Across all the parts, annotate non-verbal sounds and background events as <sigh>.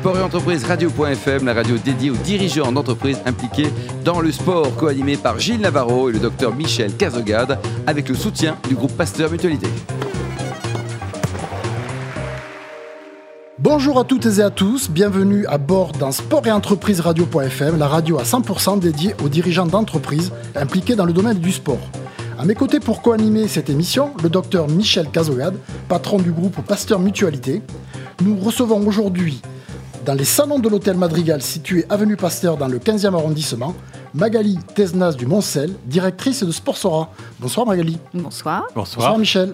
Sport et entreprise radio.fm, la radio dédiée aux dirigeants d'entreprises impliqués dans le sport, co-animé par Gilles Navarro et le docteur Michel Cazogade, avec le soutien du groupe Pasteur Mutualité. Bonjour à toutes et à tous, bienvenue à bord d'un Sport et entreprise radio.fm, la radio à 100% dédiée aux dirigeants d'entreprises impliqués dans le domaine du sport. À mes côtés pour co-animer cette émission, le docteur Michel Cazogade, patron du groupe Pasteur Mutualité. Nous recevons aujourd'hui, dans les salons de l'hôtel Madrigal situé avenue Pasteur dans le 15e arrondissement, Magali Tesnas du Moncel, directrice de Sportsora. Bonsoir Magali. Bonsoir. Bonsoir Michel.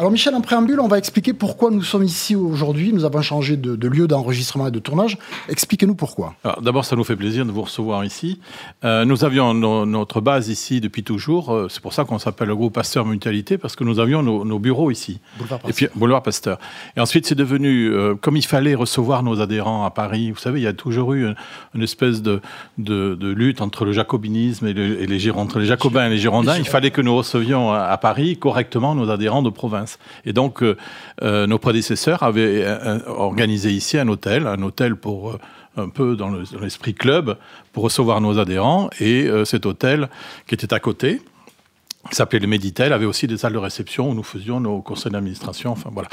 Alors Michel, en préambule, on va expliquer pourquoi nous sommes ici aujourd'hui. Nous avons changé de, lieu d'enregistrement et de tournage. Expliquez-nous pourquoi. D'abord, ça nous fait plaisir de vous recevoir ici. Euh, nous avions notre base ici depuis toujours. Euh, c'est pour ça qu'on s'appelle le groupe Pasteur Mutualité, parce que nous avions nos, bureaux ici. Boulevard Pasteur. Et puis, Boulevard Pasteur. Et ensuite, c'est devenu, euh, comme il fallait recevoir nos adhérents à Paris, vous savez, il y a toujours eu une, espèce de, de, lutte entre le jacobinisme et, les entre les jacobins et les girondins. Il fallait que nous recevions à Paris correctement nos adhérents de province. Et donc, euh, euh, nos prédécesseurs avaient euh, organisé ici un hôtel, un hôtel pour un peu dans l'esprit club, pour recevoir nos adhérents. Et cet hôtel qui était à côté, qui s'appelait le Méditel, avait aussi des salles de réception où nous faisions nos conseils d'administration. Enfin voilà.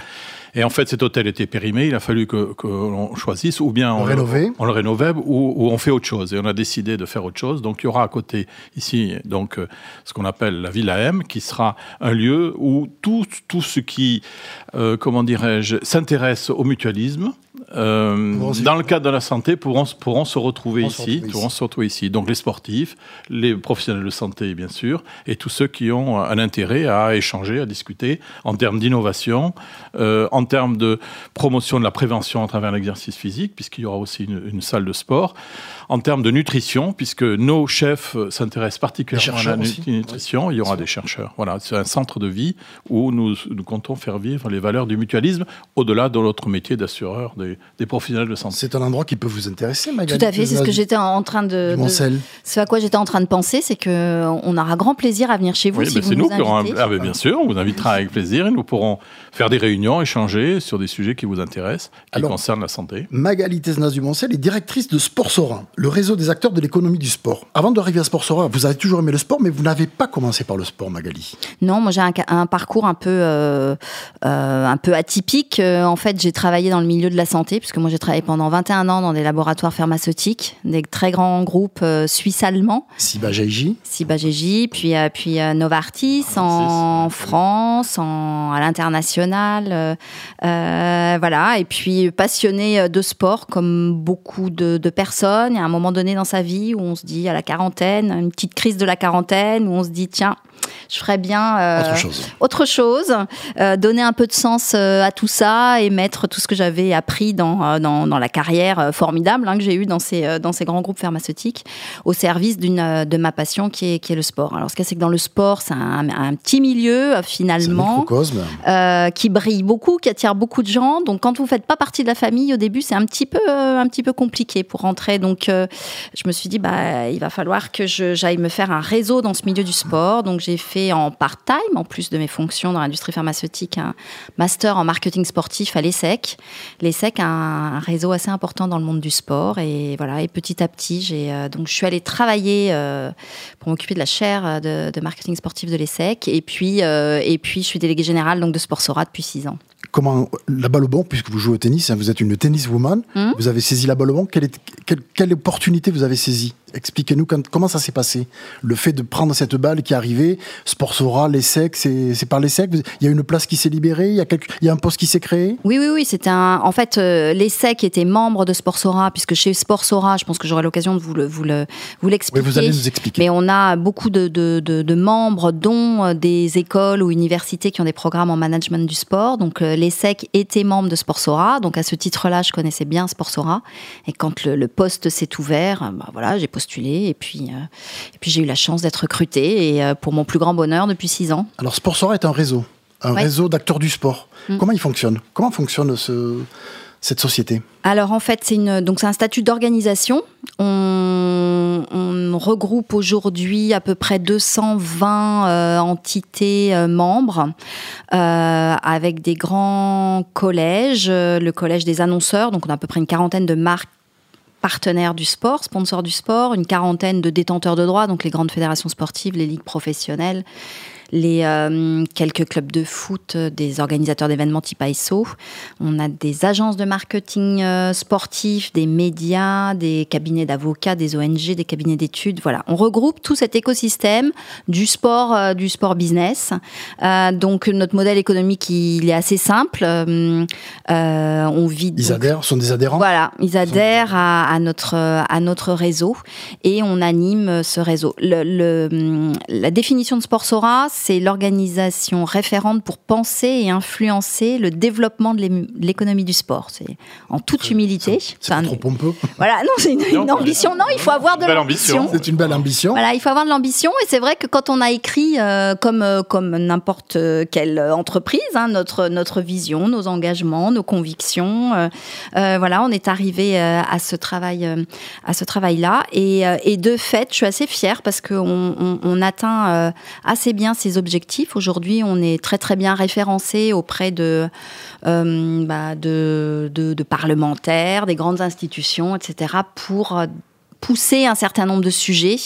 Et en fait, cet hôtel était périmé. Il a fallu que, l'on choisisse ou bien on, le, on le rénovait ou, on fait autre chose. Et on a décidé de faire autre chose. Donc, il y aura à côté ici donc euh, ce qu'on appelle la Villa M, qui sera un lieu où tout, tout ce qui, euh, comment dirais-je, s'intéresse au mutualisme, euh, dans le cadre de la santé, pourront, pourront se retrouver ici, pourront se retrouver ici. Donc les sportifs, les professionnels de santé, bien sûr, et tous ceux qui ont un intérêt à échanger, à discuter en termes d'innovation, euh, en termes de promotion de la prévention à travers l'exercice physique, puisqu'il y aura aussi une, salle de sport, en termes de nutrition, puisque nos chefs s'intéressent particulièrement à la nutrition, il y aura des chercheurs. Voilà, c'est un centre de vie où nous, nous comptons faire vivre les valeurs du mutualisme au-delà de notre métier d'assureur des des, professionnels de santé. C'est un endroit qui peut vous intéresser, Magali Tout à fait, c'est ce que j'étais en train de. ce à quoi j'étais en train de penser, c'est qu'on aura grand plaisir à venir chez vous. Oui, si c'est nous, qui aurons. Ah, bien sûr, on vous invitera avec plaisir et nous pourrons faire des réunions, échanger sur des sujets qui vous intéressent, qui concernent la santé. Magali Tesnas du Moncel est directrice de Sport Sorin, le réseau des acteurs de l'économie du sport. Avant d'arriver à Sport Sorin, vous avez toujours aimé le sport, mais vous n'avez pas commencé par le sport, Magali. Non, moi j'ai un, parcours un peu, euh, euh, un peu atypique. Euh, en fait, j'ai travaillé dans le milieu de la santé, puisque moi j'ai travaillé pendant 21 ans dans des laboratoires pharmaceutiques, des très grands groupes suisses-allemands. Sibageji. Sibageji, puis, puis Novartis en France, en, à l'international euh, euh, voilà, et puis passionné de sport comme beaucoup de, personnes. Il y a un moment donné dans sa vie où on se dit à la quarantaine, une petite crise de la quarantaine, où on se dit tiens, je ferais bien euh, autre chose, donner un peu de sens à tout ça et mettre tout ce que j'avais appris dans, dans, la carrière formidable hein, que j'ai eue dans ces, dans ces grands groupes pharmaceutiques au service d'une de ma passion qui est, qui est le sport. Alors ce qu'il y a, c'est que dans le sport, c'est un, un, petit milieu finalement qui brille beaucoup, qui attire beaucoup de gens. Donc quand vous faites pas partie de la famille au début, c'est un petit peu euh, un petit peu compliqué pour rentrer. Donc euh, je me suis dit bah il va falloir que j'aille me faire un réseau dans ce milieu du sport. Donc j'ai fait en part-time en plus de mes fonctions dans l'industrie pharmaceutique un master en marketing sportif à l'ESSEC. L'ESSEC a un réseau assez important dans le monde du sport et voilà et petit à petit j'ai euh, donc je suis allée travailler pour m'occuper de la chaire de, marketing sportif de l'ESSEC et puis et puis je suis déléguée générale donc de Sportsora depuis six ans. Comment la balle au bon, puisque vous jouez au tennis, hein, vous êtes une tennis woman, hmm vous avez saisi la balle au. Quelle, quelle, quelle opportunité vous avez saisie? Expliquez-nous comment ça s'est passé. Le fait de prendre cette balle qui est arrivée, Sportsora, l'ESSEC, c'est par l'ESSEC. Il y a une place qui s'est libérée, il y, a il y a un poste qui s'est créé? Oui, oui, oui. C'était un... En fait, euh, l'ESSEC était membre de Sportsora, puisque chez Sportsora, je pense que j'aurai l'occasion de vous l'expliquer. Vous, l'expliquer. oui, vous allez nous expliquer. Mais on a beaucoup de, de, de, membres, dont euh, des écoles ou universités qui ont des programmes en management du sport. Donc, euh, l'ESSEC était membre de Sportsora. Donc, à ce titre-là, je connaissais bien Sportsora. Et quand le, poste s'est ouvert, bah, voilà, j'ai postulé et puis, euh, et puis j'ai eu la chance d'être recrutée et euh, pour mon plus grand bonheur depuis six ans. Alors Sportsora est un réseau, un réseau d'acteurs du sport. Mm. Comment il fonctionne? Comment fonctionne ce, cette société? Alors en fait, c'est une donc c'est un statut d'organisation. On on, regroupe aujourd'hui à peu près 220 entités membres avec des grands collèges, le collège des annonceurs, donc on a à peu près une quarantaine de marques partenaires du sport, sponsors du sport, une quarantaine de détenteurs de droits, donc les grandes fédérations sportives, les ligues professionnelles, les euh, quelques clubs de foot, euh, des organisateurs d'événements type ISO. On a des agences de marketing euh, sportif, des médias, des cabinets d'avocats, des ONG, des cabinets d'études. Voilà, on regroupe tout cet écosystème du sport, du sport business. donc notre modèle économique il est assez simple. on vit. Ils adhèrent, sont des adhérents? Voilà, ils adhèrent à, notre à notre réseau et on anime ce réseau. Le, la définition de Sport Sora, c'est l'organisation référente pour penser et influencer le développement de l'économie du sport. C'est en toute humilité. C'est trop pompeux. Voilà, non, c'est une, ambition. Non, il faut avoir de l'ambition. C'est une belle ambition. Voilà, il faut avoir de l'ambition. Et c'est vrai que quand on a écrit, euh, comme, euh, comme n'importe quelle entreprise, hein, notre, notre vision, nos engagements, nos convictions, euh, voilà, on est arrivé à ce travail, à ce travail-là. Et, et, de fait, je suis assez fière parce qu'on on, on atteint assez bien ces objectifs. Aujourd'hui, on est très très bien référencé auprès de, euh, bah, parlementaires, des grandes institutions, etc., pour pousser un certain nombre de sujets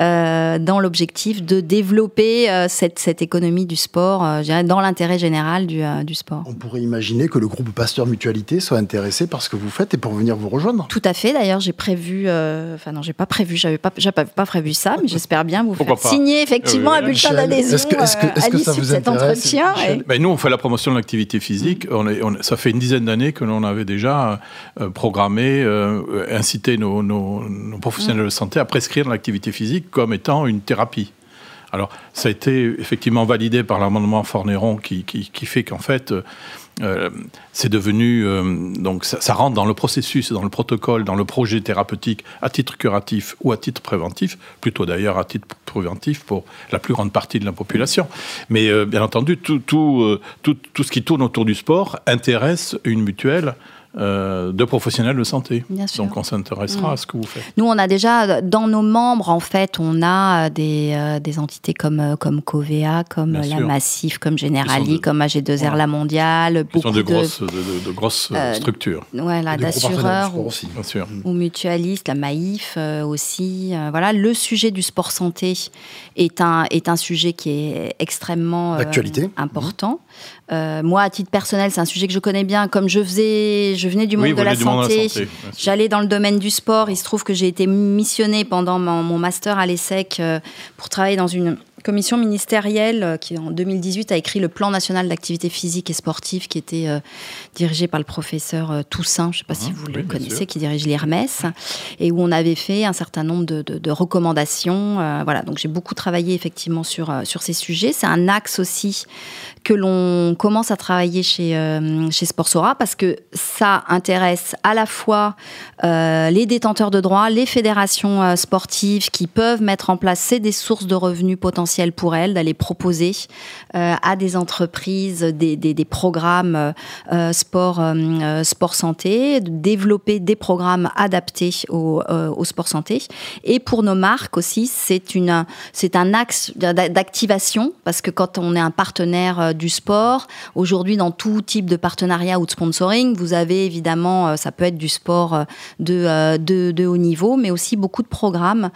euh, dans l'objectif de développer euh, cette, cette, économie du sport, euh, dans l'intérêt général du, du, sport. On pourrait imaginer que le groupe Pasteur Mutualité soit intéressé par ce que vous faites et pour venir vous rejoindre. Tout à fait. D'ailleurs, j'ai prévu, enfin non, j'ai pas prévu, j'avais pas, pas, pas, prévu ça, mais j'espère bien vous faire signer effectivement un bulletin d'adhésion est-ce que, est-ce que, ça vous cet entretien. Ben, nous, on fait la promotion de l'activité physique. On est, on, ça fait une dizaine d'années que l'on avait déjà programmé, incité nos, nos nos professionnels de santé à prescrire l'activité physique comme étant une thérapie. Alors, ça a été effectivement validé par l'amendement Forneron qui, qui, fait qu'en fait, euh, c'est devenu. Euh, donc, ça, rentre dans le processus, dans le protocole, dans le projet thérapeutique à titre curatif ou à titre préventif, plutôt d'ailleurs à titre préventif pour la plus grande partie de la population. Mais euh, bien entendu, tout, tout, tout, tout, ce qui tourne autour du sport intéresse une mutuelle euh, de professionnels de santé. Donc on s'intéressera à ce que vous faites. Nous, on a déjà dans nos membres, en fait, on a des, euh, des entités comme, euh, comme Covea, comme la Massif, comme Generali, comme AG2R La Mondiale. Qui sont de grosses, de, grosses structures. Voilà, d'assureurs ou, ou, mutualistes, la Maïf aussi. voilà, le sujet du sport santé est un, est un sujet qui est extrêmement important. Moi, à titre personnel, c'est un sujet que je connais bien. Comme je faisais je venais du monde, de, la santé. J'allais dans le domaine du sport. Il se trouve que j'ai été missionnée pendant mon, master à l'ESSEC euh, pour travailler dans une commission ministérielle euh, qui, en 2018, a écrit le plan national d'activité physique et sportive qui était euh, dirigé par le professeur euh, Toussaint, je ne sais pas si mhm. vous le connaissez, qui dirige l'IRMES, et où on avait fait un certain nombre de, recommandations. voilà, donc j'ai beaucoup travaillé effectivement sur, sur ces sujets. C'est un axe aussi que l'on commence à travailler chez, chez Sportsora parce que ça intéresse à la fois les détenteurs de droits, les fédérations sportives qui peuvent mettre en place des sources de revenus potentiels pour elles d'aller proposer euh, à des entreprises des, des, programmes euh, euh, sport, sport santé, de développer des programmes adaptés au, au, sport santé. Et pour nos marques aussi, c'est un axe d'activation parce que quand on est un partenaire du sport, aujourd'hui dans tout type de partenariat ou de sponsoring, vous avez évidemment, ça peut être du sport de, de, de haut niveau, mais aussi beaucoup de programmes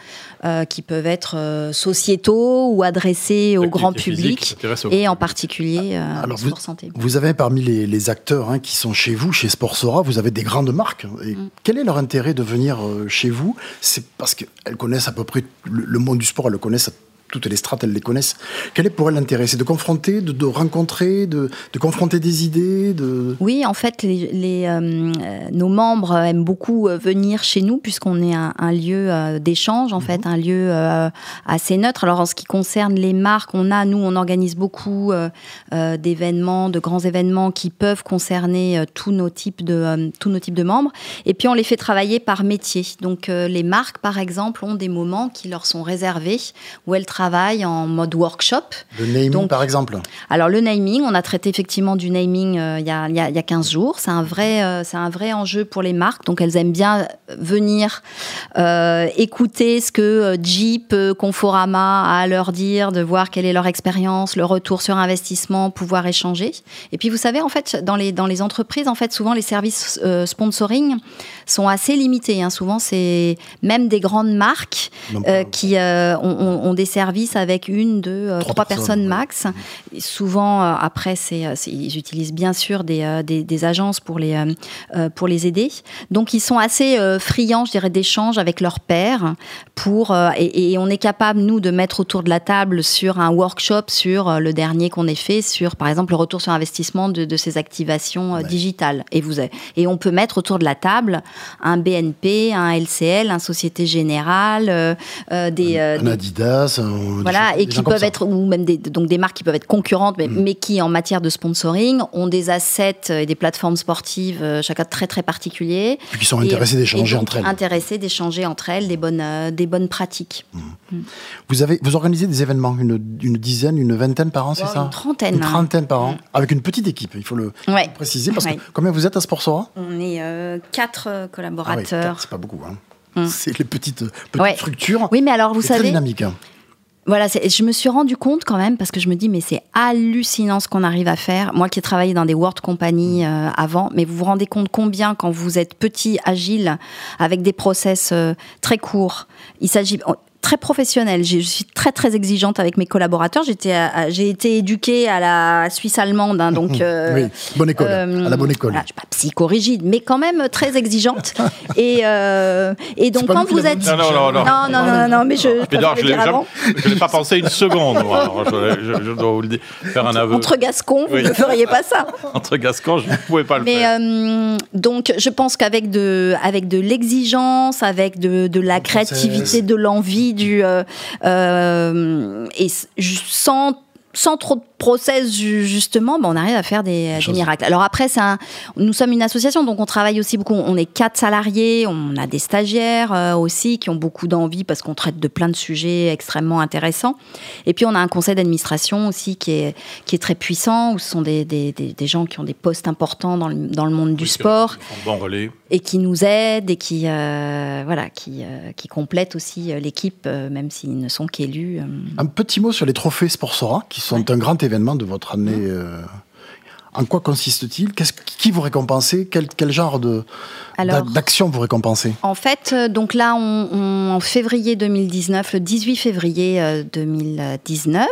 qui peuvent être sociétaux ou adressé au grand public et en particulier euh, Alors vous, santé. Vous avez parmi les, acteurs hein, qui sont chez vous, chez Sportsora, vous avez des grandes marques. Et mm. Quel est leur intérêt de venir euh, chez vous? C'est parce qu'elles connaissent à peu près le, le, monde du sport, elles le connaissent toutes les strates, elles les connaissent. Quel est pour elles l'intérêt? C'est de confronter, de, rencontrer, de, confronter des idées de... Oui, en fait, les, euh, nos membres aiment beaucoup euh, venir chez nous puisqu'on est un, lieu euh, d'échange, en fait, mhm. un lieu assez neutre. Alors, en ce qui concerne les marques, on a, nous, on organise beaucoup d'événements, de grands événements qui peuvent concerner tous nos types de tous nos types de membres. Et puis, on les fait travailler par métier. Donc, les marques, par exemple, ont des moments qui leur sont réservés où elles travail en mode workshop. Le naming, par exemple Alors, le naming, on a traité effectivement du naming euh, il, y a, il, y a, 15 jours. C'est un, vrai, euh, c'est un vrai enjeu pour les marques. Donc, elles aiment bien venir euh, écouter ce que Jeep, Conforama a à leur dire, de voir quelle est leur expérience, le retour sur investissement, pouvoir échanger. Et puis, vous savez, en fait, dans les, dans les entreprises, en fait, souvent, les services sponsoring sont assez limités. Hein. Souvent, c'est même des grandes marques qui ont, des services avec une, deux, trois, personnes, max. Souvent, après, c'est, ils utilisent bien sûr des, des, agences pour les, pour les aider. Donc, ils sont assez friands, je dirais, d'échanges avec leurs pairs. Pour, et, on est capable, nous, de mettre autour de la table sur un workshop sur le dernier qu'on ait fait, sur, par exemple, le retour sur investissement de, de ces activations digitales. Et, vous, et on peut mettre autour de la table un BNP, un LCL, un Société Générale, des, un, Adidas, voilà, et qui peuvent être ou même des, donc des marques qui peuvent être concurrentes, mais, mm. mais, qui en matière de sponsoring ont des assets et des plateformes sportives euh, chacun très très particuliers. Et qui sont intéressés d'échanger entre elles. Intéressés d'échanger entre elles des bonnes euh, des bonnes pratiques. Mm. Mm. Vous avez vous organisez des événements une, une dizaine, une vingtaine par an, c'est ça Une trentaine. Une trentaine par an, avec une petite équipe. Il faut le préciser parce que combien vous êtes à Sportsora On est euh, quatre collaborateurs. Ah c'est pas beaucoup. Hein. C'est les petites, petites structures. Oui, mais alors vous savez. Très dynamique. Voilà, je me suis rendu compte quand même parce que je me dis mais c'est hallucinant ce qu'on arrive à faire. Moi qui ai travaillé dans des world companies euh, avant, mais vous vous rendez compte combien quand vous êtes petit, agile, avec des process euh, très courts, il s'agit très professionnelle. Je suis très très exigeante avec mes collaborateurs. J'étais, j'ai été éduquée à la Suisse allemande, hein, donc <laughs> euh, oui, bonne école, à la bonne école. Voilà, je suis pas psychorigide, mais quand même très exigeante. <laughs> et euh, et donc quand vous êtes non non non non non non, non, non mais je je n'ai pas pensé une seconde. Moi. Je, je, dois vous le dire, faire un aveu. Entre Gascons, vous ne feriez pas ça. <laughs> Entre Gascons, je ne pouvais pas le mais, faire. Euh, donc je pense qu'avec de avec de l'exigence, avec de, de la créativité, de l'envie du euh, euh, et sans sans trop de process justement, ben on arrive à faire des, miracles. Alors après, un, nous sommes une association, donc on travaille aussi beaucoup. On est quatre salariés, on a des stagiaires euh, aussi qui ont beaucoup d'envie parce qu'on traite de plein de sujets extrêmement intéressants. Et puis on a un conseil d'administration aussi qui est qui est très puissant, où ce sont des, des, des, gens qui ont des postes importants dans le, dans le monde du sport bon relais. et qui nous aident et qui euh, voilà qui euh, qui complètent aussi l'équipe, même s'ils ne sont qu'élus. Un petit mot sur les trophées Sportsora qui sont un grand événement de votre année. Euh, en quoi consiste-t-il? Qui vous récompensez quel, quel, genre de, d'action vous récompensez? En fait, euh, donc là, on, en février 2019, le 18 février 2019,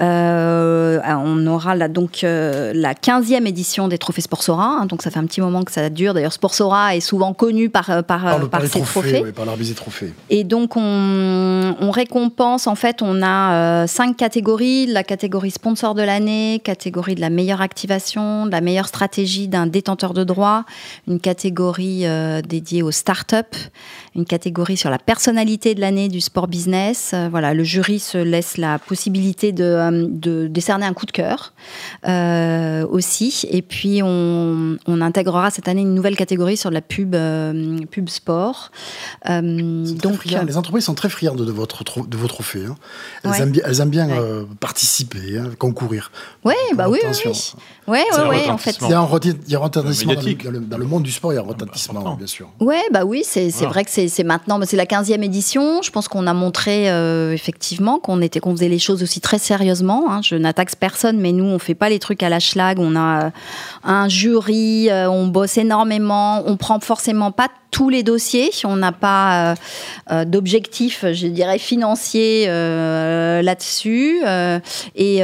euh, euh, on aura là, donc la 15e édition des Trophées Sportsora. Hein, donc ça fait un petit moment que ça dure. D'ailleurs, Sportsora est souvent connu par, par, par, ses trophées. par l'arbitre des trophées. Et donc, on, on, récompense, en fait, on a cinq catégories. La catégorie sponsor de l'année, catégorie de la meilleure activation, de la meilleure stratégie d'un détenteur de droit, une catégorie euh, dédiée aux start-up, une catégorie sur la personnalité de l'année du sport business. Euh, voilà, le jury se laisse la possibilité de, euh, de décerner un coup de cœur aussi. Et puis, on, on, intégrera cette année une nouvelle catégorie sur la pub, pub sport. donc, les entreprises sont très friandes de, votre, de vos trophées. Hein. Elles, aiment bien, elles, aiment bien, participer, hein, concourir. Ouais, bah oui, oui, oui. Ouais, en fait. Il y a un, retentissement dans, le, monde du sport, il y a un bien sûr. Ouais, bah oui, c'est vrai que c'est maintenant, c'est la 15e édition. Je pense qu'on a montré euh, effectivement qu'on était qu'on faisait les choses aussi très sérieusement. Hein. Je n'attaque personne, mais nous, on fait pas les trucs à la schlag. On a euh, un jury, euh, on bosse énormément, on prend forcément pas tous les dossiers. On n'a pas euh, d'objectif, je dirais, financier là-dessus. et,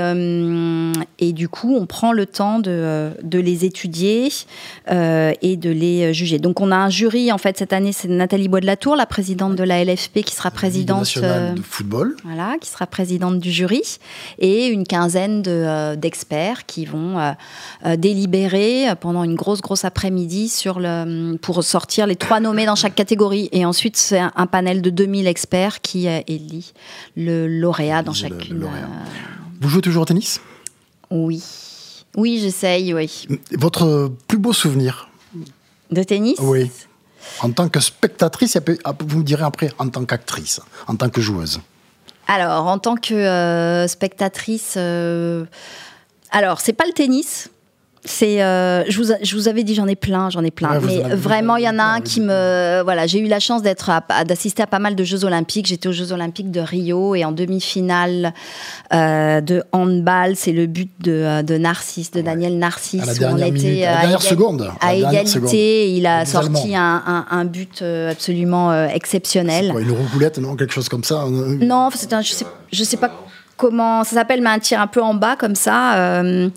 et du coup, on prend le temps de, de les étudier et de les juger. Donc, on a un jury, en fait, cette année, c'est Nathalie Bois de la Tour, la présidente de la LFP, qui sera présidente. de football. Voilà, qui sera présidente du jury. Et une quinzaine d'experts qui vont délibérer pendant une grosse, grosse après-midi sur le, pour sortir les trois nommés dans chaque catégorie. Et ensuite, c'est un, panel de 2000 experts qui élit le lauréat dans chacune. Euh, Vous jouez toujours au tennis? Oui. Oui, j'essaye, oui. Votre plus beau souvenir? De tennis? Oui. En tant que spectatrice, vous me direz après, en tant qu'actrice, en tant que joueuse. Alors, en tant que spectatrice, alors c'est pas le tennis. C'est, euh, je, vous, je vous avais dit, j'en ai plein, j'en ai plein. mais vraiment, il y en a un qui me, voilà, j'ai eu la chance d'être, d'assister à pas mal de Jeux Olympiques. J'étais aux Jeux Olympiques de Rio et en demi-finale euh, de handball, c'est le but de, euh, de Narcisse, de Daniel Narcisse, à la on était à, dernière seconde, à, égalité. Il a sorti un, un, but absolument exceptionnel. Quoi, une roucoulette, non, quelque chose comme ça. Non, c'est un, je sais, je sais pas comment ça s'appelle, mais un tir un peu en bas comme ça. Euh,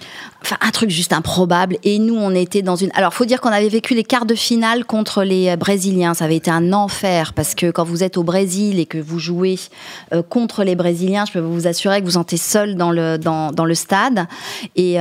enfin, un truc juste improbable. Et nous, on était dans une. Alors, faut dire qu'on avait vécu les quarts de finale contre les euh, Brésiliens. Ça avait été un enfer parce que quand vous êtes au Brésil et que vous jouez euh, contre les Brésiliens, je peux vous assurer que vous sentez seul dans le dans, dans le stade. Et,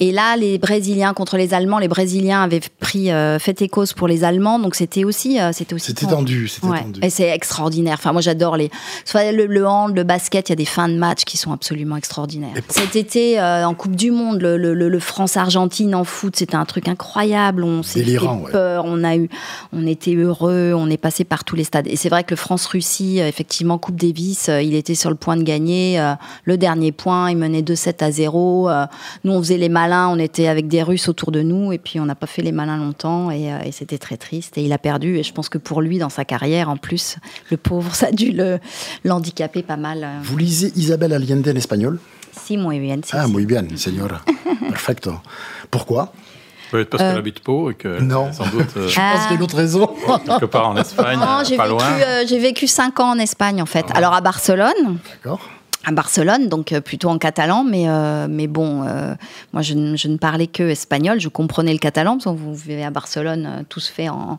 et là, les Brésiliens contre les Allemands, les Brésiliens avaient pris fait et cause pour les Allemands, donc c'était aussi c'était aussi. C'était tendu, c'était tendu. Et c'est extraordinaire. Enfin, moi, j'adore les soit le, le hand, le basket. Il y a des fins de match qui sont absolument extraordinaires. Cet été, euh, en Coupe du Monde, le, France-Argentine en foot, c'était un truc incroyable. On s'est fait peur, on a eu, on était heureux, on est passé par tous les stades. Et c'est vrai que le France-Russie, euh, effectivement, Coupe Davis, euh, il était sur le point de gagner le dernier point. Il menait 2-7 à 0. nous, on faisait les malins, on était avec des Russes autour de nous, et puis on n'a pas fait les malins longtemps, et, c'était très triste. Et il a perdu. Et je pense que pour lui, dans sa carrière, en plus, le pauvre, <laughs> ça a dû l'handicaper pas mal. Vous lisez Isabelle Allende en espagnol? Si, muy bien. ah, muy bien, señora. <laughs> Perfecto. Pourquoi? Peut-être parce qu'elle euh, habite Pau et que non. sans doute. Euh, <laughs> Je pense qu'il y a une autre raison. quelque part en Espagne, non, j'ai pas vécu, loin. Euh, j'ai vécu 5 ans en Espagne en fait. Ah Alors à Barcelone. D'accord à Barcelone, donc euh, plutôt en catalan, mais, euh, mais bon, euh, moi je, ne parlais que espagnol, je comprenais le catalan, parce que vous vivez à Barcelone, tout se fait en.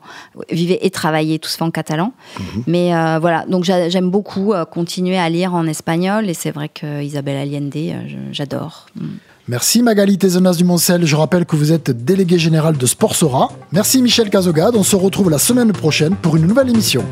Vivez et travaillez, tout se fait en catalan. Mhm. Mais voilà, donc j'aime beaucoup continuer à lire en espagnol, et c'est vrai que Isabelle Allende, j'adore. Mm. Merci Magali Tézenas du Moncel. Je rappelle que vous êtes délégué général de Sportsora. Merci Michel Cazogade. On se retrouve la semaine prochaine pour une nouvelle émission.